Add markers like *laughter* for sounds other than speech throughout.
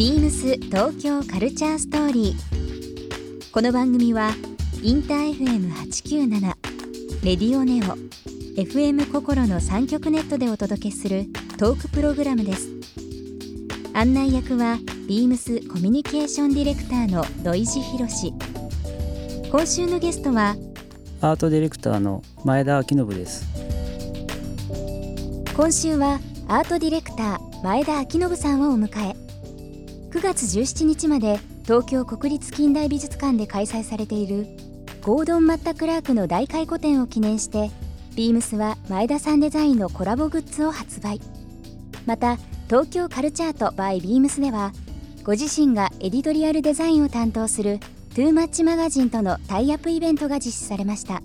ビームス東京カルチャーストーリー。この番組はインター FM897 レディオネオ FM 心の三極ネットでお届けするトークプログラムです。案内役はビームスコミュニケーションディレクターの土井博志。今週のゲストはアートディレクターの前田明信です今週はアートディレクター前田明信さんをお迎え9月17日まで東京国立近代美術館で開催されているゴードン・マッタ・クラークの大回顧展を記念してビームスは前田さんデザインのコラボグッズを発売。また東京カルチャート by ビームスではご自身がエディトリアルデザインを担当するトゥーマッチマガジンとのタイアップイベントが実施されました。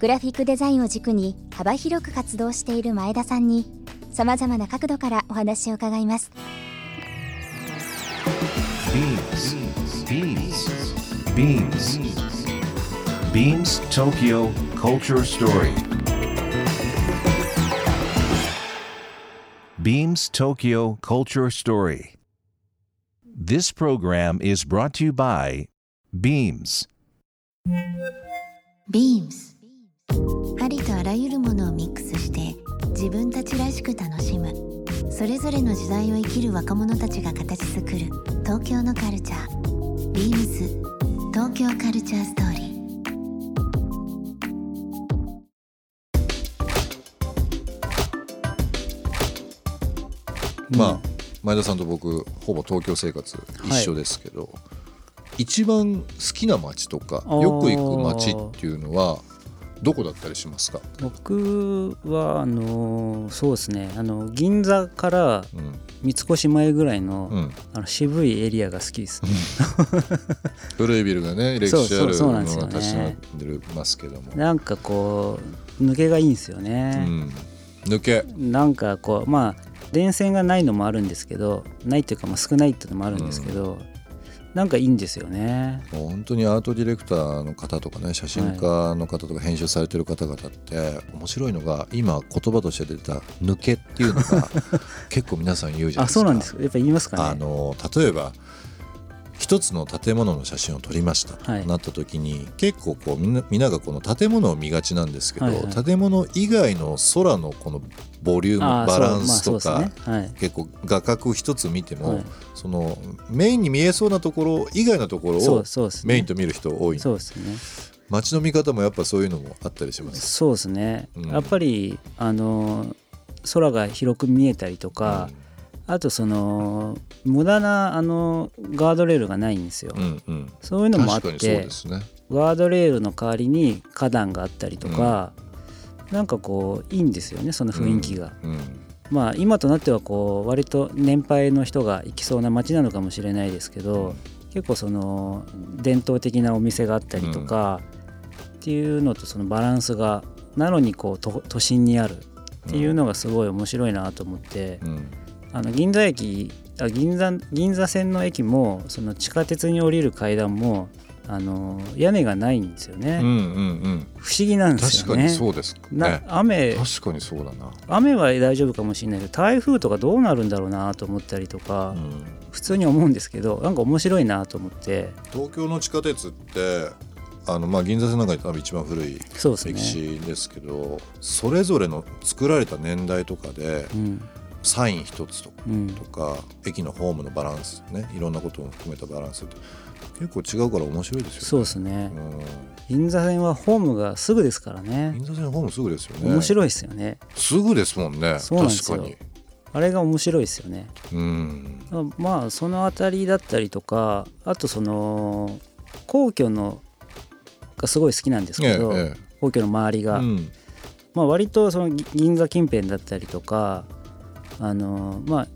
グラフィックデザインを軸に幅広く活動している前田さんにさまざまな角度からお話を伺います。Beams. Beams. Beams Tokyo Culture Story. Beams Tokyo Culture Story. This program is brought to you by Beams. Beams ありとあらゆるものをミックスして自分たちらしく楽しむそれぞれの時代を生きる若者たちが形作る東京のカルチャー。Beams 東京カルチャーストーリー。まあ前田さんと僕ほぼ東京生活一緒ですけど、一番好きな街とかよく行く街っていうのはどこだったりしますか、僕はあのそうですね。あの銀座からうん。三越前ぐらいの,、うん、あの渋いエリアが好きです。ね古いビルがね *laughs* 歴史あるのそうなんですよね。が立ち並んでますけども、なんかこう抜けがいいんですようね、ん、抜け。なんかこうまあ電線がないのもあるんですけどないっていうかまあ少ないっていうのもあるんですけど、なんかいいんですよね。本当にアートディレクターの方とかね写真家の方とか編集されてる方々って面白いのが今言葉として出た「抜け」っていうのが結構皆さん言うじゃないですか。*laughs* あそうなんです。かやっぱ言いますかね。あの例えば一つの建物の写真を撮りました。とはい。なった時に、結構こうみんなみんながこの建物を見がちなんですけど、はいはい。建物以外の空のこのボリュームバランスとか、まあね。はい。結構画角一つ見ても、はい。そのメインに見えそうなところ以外のところをメインと見る人多い。そうですね。街の見方もやっぱそういうのもあったりします。そうですね、うん。やっぱりあの空が広く見えたりとか、あとその無駄なあのガードレールがないんですよ、うんうん、そういうのもあってね。ガードレールの代わりに花壇があったりとか、なんかこういいんですよねその雰囲気が、うんまあ今となってはこう割と年配の人が行きそうな街なのかもしれないですけど、結構その伝統的なお店があったりとか、っていうのとそのバランスがなのにこう都都心にあるっていうのがすごい面白いなと思って、うんあの銀座駅あ銀座銀座線の駅もその地下鉄に降りる階段もあの屋根がないんですよね、うんうんうん。不思議なんですよね。確かにそうです。なね。雨確かにそうだな。雨は大丈夫かもしれないけど台風とかどうなるんだろうなと思ったりとか、うん。普通に思うんですけどなんか面白いなと思って。東京の地下鉄ってあの、まあ、銀座線の中で多分一番古い歴史ですけどそれぞれの作られた年代とかでうんサイン一つとかうんとか駅のホームのバランスねいろんなことも含めたバランスって結構違うから面白いですよね。そうですねうん銀座線はホームがすぐですからね銀座線のホームすぐですよね。面白いですよねすぐですもんね。確かに。あれが面白いですよねうん。まあその辺りだったりとかあとその皇居のがすごい好きなんですけど、ええ皇居の周りが、うんまあ、割とそのぎ銀座近辺だったりとかあのまあ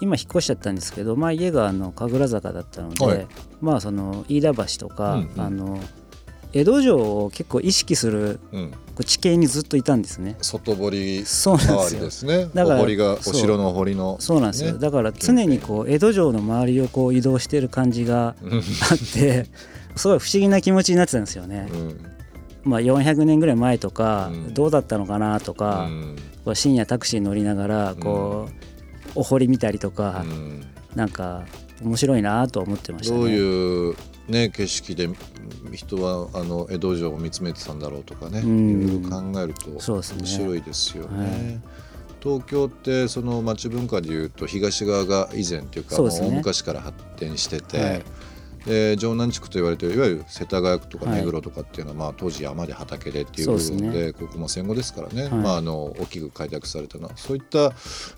今引っ越しちゃったんですけど、まあ、家があの神楽坂だったので、はい。まあその飯田橋とか、うんうん。あの江戸城を結構意識するう地形にずっといたんですね。外堀そうなんで周りですね。だからお堀がおそう。城のお堀の。そうなんですよ、ね。だから常にこう江戸城の周りをこう移動してる感じがうんあって *laughs* すごい不思議な気持ちになってたんですよね。うんまあ、400年ぐらい前とかうん。どうだったのかなとか、うん。こう深夜タクシー乗りながらこう、お堀見たりとか、うん。なんか面白いなとは思ってましたね。どういうね景色で人はあの江戸城を見つめてたんだろうとかね、うん。いろいろ考えるとそうですね。面白いですよね。はい。東京ってその町文化でいうと東側が以前っていうかもう昔から発展してて、はいで城南地区と言われてるいわゆる世田谷区とかはい。目黒とかっていうのは、まあ、当時山で畑でっていう部分でここも戦後ですからね、はい。まあ、あの大きく開拓されたのは。そういった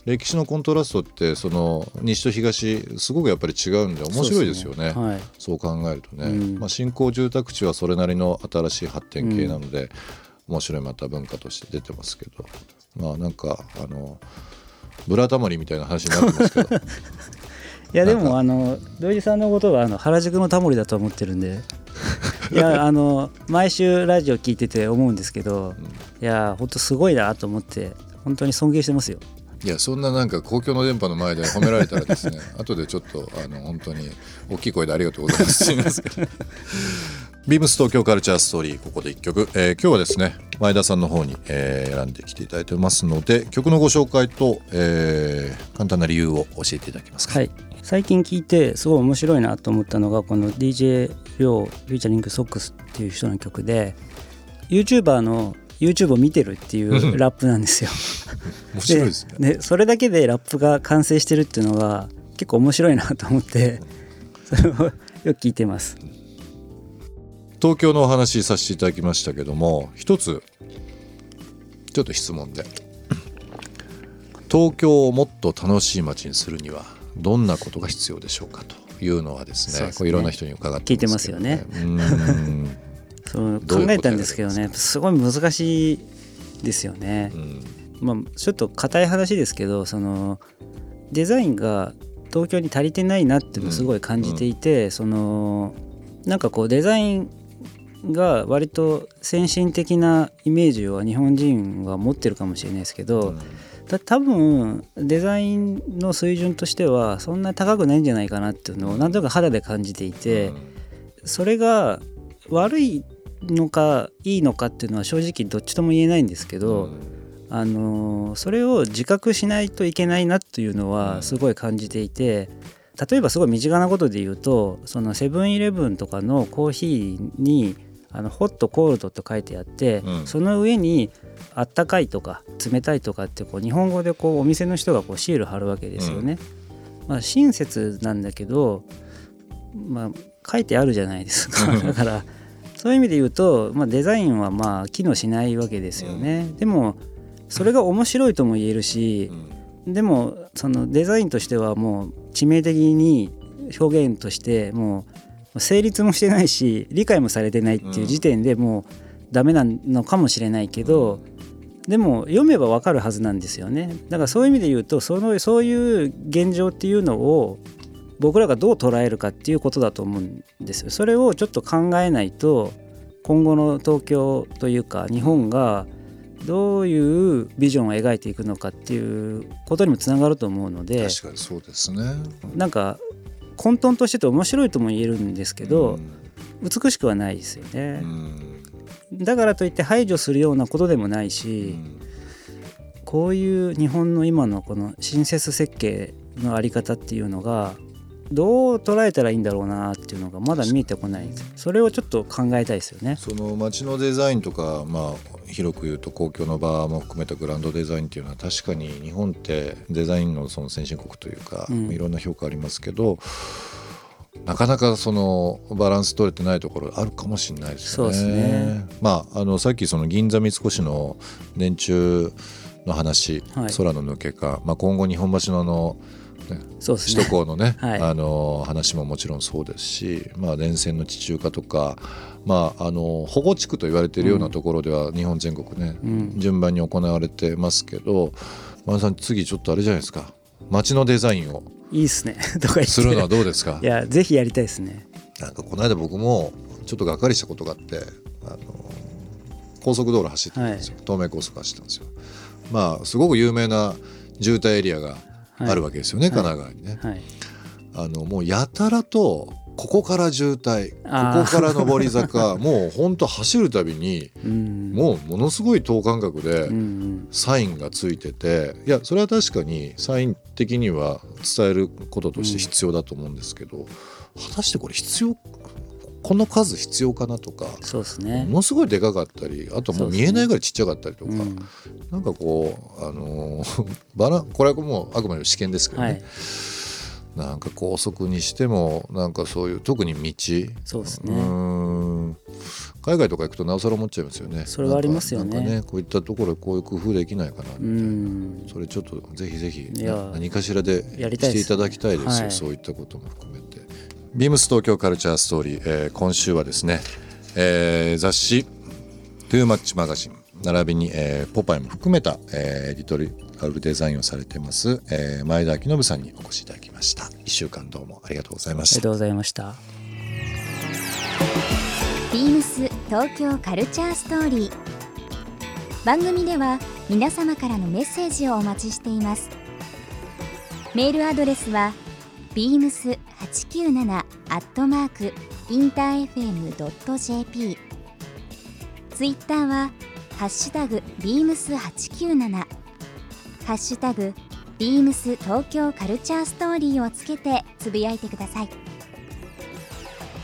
歴史のコントラストってその西と東すごくやっぱり違うんで面白いですよね。そう考えるとね、うん。まあ、新興住宅地はそれなりの新しい発展系なので、面白いまた文化として出てますけど。まあなんかあのブラタモリみたいな話になってますけど *laughs* いやでもあの土井さんのことはあの原宿のタモリだと思ってるんで。*laughs* いやあの毎週ラジオ聞いてて思うんですけど、いや本当すごいなと思って本当に尊敬してますよ。いやそんななんか公共の電波の前で褒められたらですね *laughs* 後でちょっとあの本当に大きい声でありがとうございます。って言いますけどビームス東京カルチャーストーリーここで1曲、えー今日はですね前田さんの方に、えー選んできていただいてますので曲のご紹介と、えー簡単な理由を教えていただけますか？はい、最近聞いてすごい面白いなと思ったのがこの DJ リョウ featuring ソックスっていう人の曲で YouTuber の YouTube を見てるっていう *laughs* ラップなんですよ。*laughs* 面白いですねでそれだけでラップが完成してるっていうのが結構面白いなと思ってそれをよく聞いてます。東京のお話しさせていただきましたけども一つちょっと質問で。東京をもっと楽しい街にするにはどんなことが必要でしょうか？というのはですねね。これいろんな人に伺ってますけど、ね、聞いてうん。そうどう考えたんですけどね。すごい難しいですよね。うん。まあ、ちょっと硬い話ですけどそのデザインが東京に足りてないなっていうのをすごい感じていて、そのなんかこうデザインが割と先進的なイメージを日本人は持ってるかもしれないですけど、だ多分デザインの水準としてはそんな高くないんじゃないかなっていうのをなんとなく肌で感じていて、それが悪いのかいいのかっていうのは正直どっちとも言えないんですけど、あのーそれを自覚しないといけないなというのはすごい感じていて例えばすごい身近なことで言うとそのセブンイレブンとかのコーヒーにあのホットコールドと書いてあって、うん。その上にあったかいとか冷たいとかってこう日本語でこうお店の人がこうシール貼るわけですよね。まあ、親切なんだけど、まあ、書いてあるじゃないですか。*laughs* だからそういう意味で言うと、まあ、デザインはまあ機能しないわけですよね。でもそれが面白いとも言えるしう、ん。でもそのデザインとしてはもう致命的に表現としてもう成立もしてないし理解もされてないっていう時点でもうダメなのかもしれないけど、でも読めばわかるはずなんですよね。だからそういう意味で言うとそのそういう現状っていうのを僕らがどう捉えるかっていうことだと思うんですよ。それをちょっと考えないと今後の東京というか日本がどういうビジョンを描いていくのかっていうことにもつながると思うので確かにそうですね。なんか混沌としてて面白いとも言えるんですけど、美しくはないですようね、ん。だからといって排除するようなことでもないし、こういう日本の今のこの新設設計のあり方っていうのがどう捉えたらいいんだろうなっていうのがまだ見えてこないそれをちょっと考えたいですよね。その街のデザインとか、まあ、広く言うと公共の場も含めたグランドデザインっていうのは確かに日本ってデザインのその先進国というか、うんいろんな評価ありますけどなかなかそのバランス取れてないところあるかもしれないですよね。そうですねまあ、あのさっきその銀座三越の電柱の話、はい空の抜けか、まあ、今後日本橋のあのそうですね。首都高のね *laughs* はい。あの話ももちろんそうですし、まあ、電線の地中化とか、まあ、あの保護地区と言われているようなところでは日本全国ね、うん。順番に行われてますけど前田さん次ちょっとあれじゃないですか。街のデザインをいいっすね。*laughs* とかするのはどうですか？いやぜひやりたいですね。なんかこの間僕もちょっとがっかりしたことがあってあの高速道路走ってたんですよ、東名高速走ってたんですよ。まあすごく有名な渋滞エリアがあるわけですよね、はい。神奈川にね、はい、あのもうやたらとここから渋滞ここから上り坂 *laughs* もうほんと走るたびにうん。もうものすごい等間隔でうんうん。サインがついてていやそれは確かにサイン的には伝えることとして必要だと思うんですけど、果たしてこれ必要この数必要かなとかそうですね。ものすごいでかかったりあともそう見えないぐらいちっちゃかったりとか、うん。なんかこうあのー *laughs* バラこれはもうあくまでも試験ですけどね、はい。なんか高速にしてもなんかそういう特に道。うそうですね。海外とか行くとなおさら思っちゃいますよね。それはありますよね。なんかなんかこういったところでこういう工夫できないかなみたういな、ん。それちょっとぜひぜひ何かしらでしていただきたいですよ。はい。そういったことも含めてビームス東京カルチャーストーリー、えー今週はですね、えー雑誌「トゥーマッチマガジン」並びに、えーポパイも含めた、えーエディトリアルデザインをされてます、えー前田明信さんにお越しいただきました。1週間どうもありがとうございました。ありがとうございました。ビームス東京カルチャーストーリー。番組では皆様からのメッセージをお待ちしています。メールアドレスは beams897 アットマークインター FM.jp ツイッターはハッシュタグ beams897 ハッシュタグ beams 東京カルチャーストーリーをつけてつぶやいてください。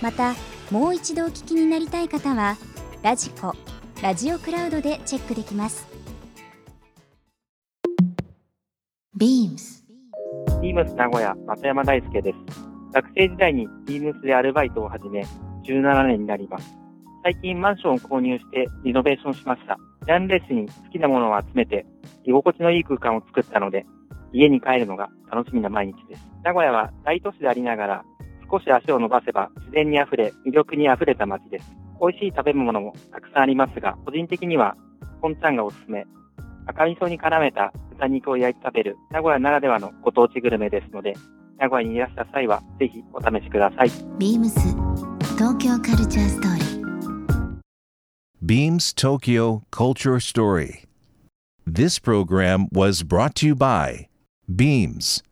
またもう一度お聞きになりたい方はラジコラジオクラウドでチェックできます。ビームスビームス名古屋、松山大輔です。学生時代にビームスでアルバイトを始め、17年になります。最近マンションを購入してリノベーションしました。ジャンレスに好きなものを集めて、居心地のいい空間を作ったので、家に帰るのが楽しみな毎日です。名古屋は大都市でありながら、少し足を伸ばせば自然に溢れ、魅力に溢れた街です。美味しい食べ物もたくさんありますが、個人的には、コンチャンがおすすめ。赤味噌に絡めた豚肉を焼いて食べる名古屋ならではのご当地グルメですので、名古屋にいらした際はぜひお試しください。ビームス東京カルチャーストーリー Beams Tokyo Culture Story. This program was brought to you by Beams.